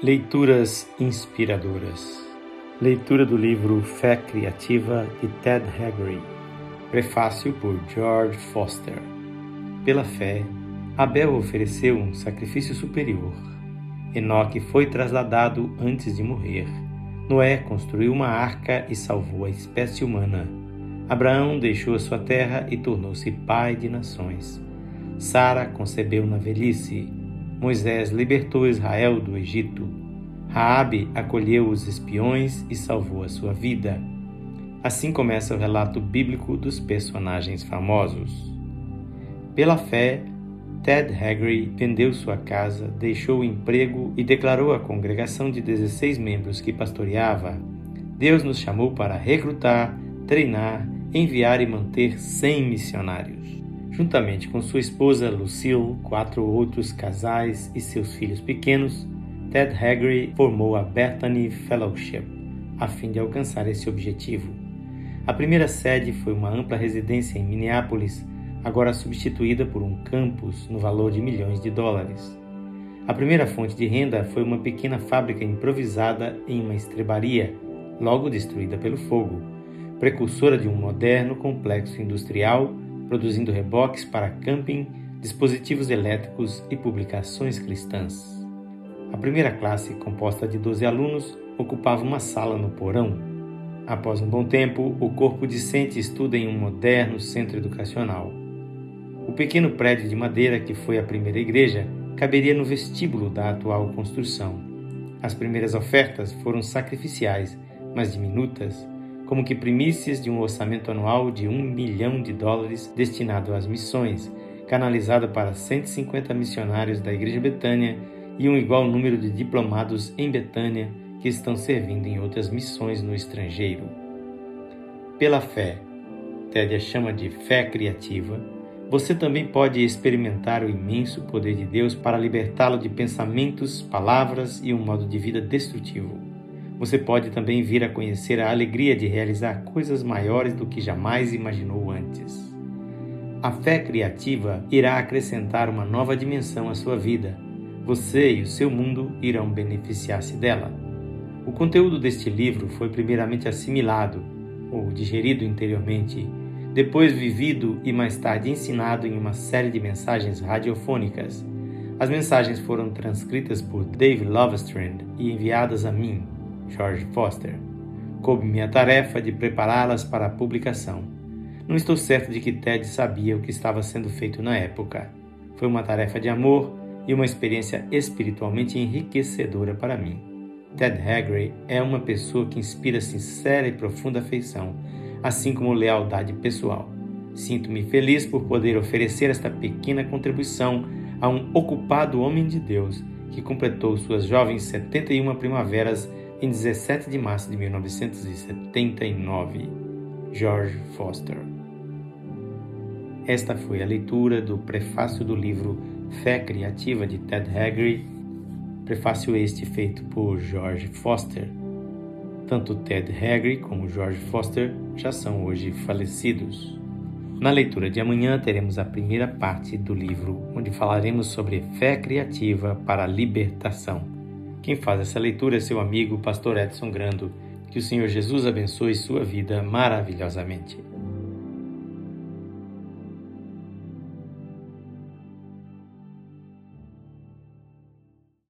Leituras inspiradoras. Leitura do livro Fé Criativa de Ted Haggard. Prefácio por George Foster. Pela fé, Abel ofereceu um sacrifício superior. Enoque foi trasladado antes de morrer. Noé construiu uma arca e salvou a espécie humana. Abraão deixou a sua terra e tornou-se pai de nações. Sara concebeu na velhice. Moisés libertou Israel do Egito. Raabe acolheu os espiões e salvou a sua vida. Assim começa o relato bíblico dos personagens famosos. Pela fé, Ted Haggard vendeu sua casa, deixou o emprego e declarou à congregação de 16 membros que pastoreava: Deus nos chamou para recrutar, treinar, enviar e manter 100 missionários. Juntamente com sua esposa Lucille, quatro outros casais e seus filhos pequenos, Ted Haggard formou a Bethany Fellowship a fim de alcançar esse objetivo. A primeira sede foi uma ampla residência em Minneapolis, agora substituída por um campus no valor de milhões de dólares. A primeira fonte de renda foi uma pequena fábrica improvisada em uma estrebaria, logo destruída pelo fogo, precursora de um moderno complexo industrial produzindo reboques para camping, dispositivos elétricos e publicações cristãs. A primeira classe, composta de 12 alunos, ocupava uma sala no porão. Após um bom tempo, o corpo discente estuda em um moderno centro educacional. O pequeno prédio de madeira que foi a primeira igreja caberia no vestíbulo da atual construção. As primeiras ofertas foram sacrificiais, mas diminutas, como que primícias de um orçamento anual de um milhão de dólares destinado às missões, canalizado para 150 missionários da Igreja Betânia e um igual número de diplomados em Betânia que estão servindo em outras missões no estrangeiro. Pela fé, Ted a chama de fé criativa, você também pode experimentar o imenso poder de Deus para libertá-lo de pensamentos, palavras e um modo de vida destrutivo. Você pode também vir a conhecer a alegria de realizar coisas maiores do que jamais imaginou antes. A fé criativa irá acrescentar uma nova dimensão à sua vida. Você e o seu mundo irão beneficiar-se dela. O conteúdo deste livro foi primeiramente assimilado ou digerido interiormente, depois vivido e mais tarde ensinado em uma série de mensagens radiofônicas. As mensagens foram transcritas por Dave Lovestrand e enviadas a mim, George Foster. Coube-me a tarefa de prepará-las para a publicação. Não estou certo de que Ted sabia o que estava sendo feito na época. Foi uma tarefa de amor e uma experiência espiritualmente enriquecedora para mim. Ted Haggard é uma pessoa que inspira sincera e profunda afeição, assim como lealdade pessoal. Sinto-me feliz por poder oferecer esta pequena contribuição a um ocupado homem de Deus que completou suas jovens 71 primaveras em 17 de março de 1979. George Foster. Esta foi a leitura do prefácio do livro Fé Criativa de Ted Haggard, prefácio este feito por George Foster. Tanto Ted Haggard como George Foster já são hoje falecidos. Na leitura de amanhã teremos a primeira parte do livro, onde falaremos sobre fé criativa para a libertação. Quem faz essa leitura é seu amigo, pastor Edson Grando. Que o Senhor Jesus abençoe sua vida maravilhosamente.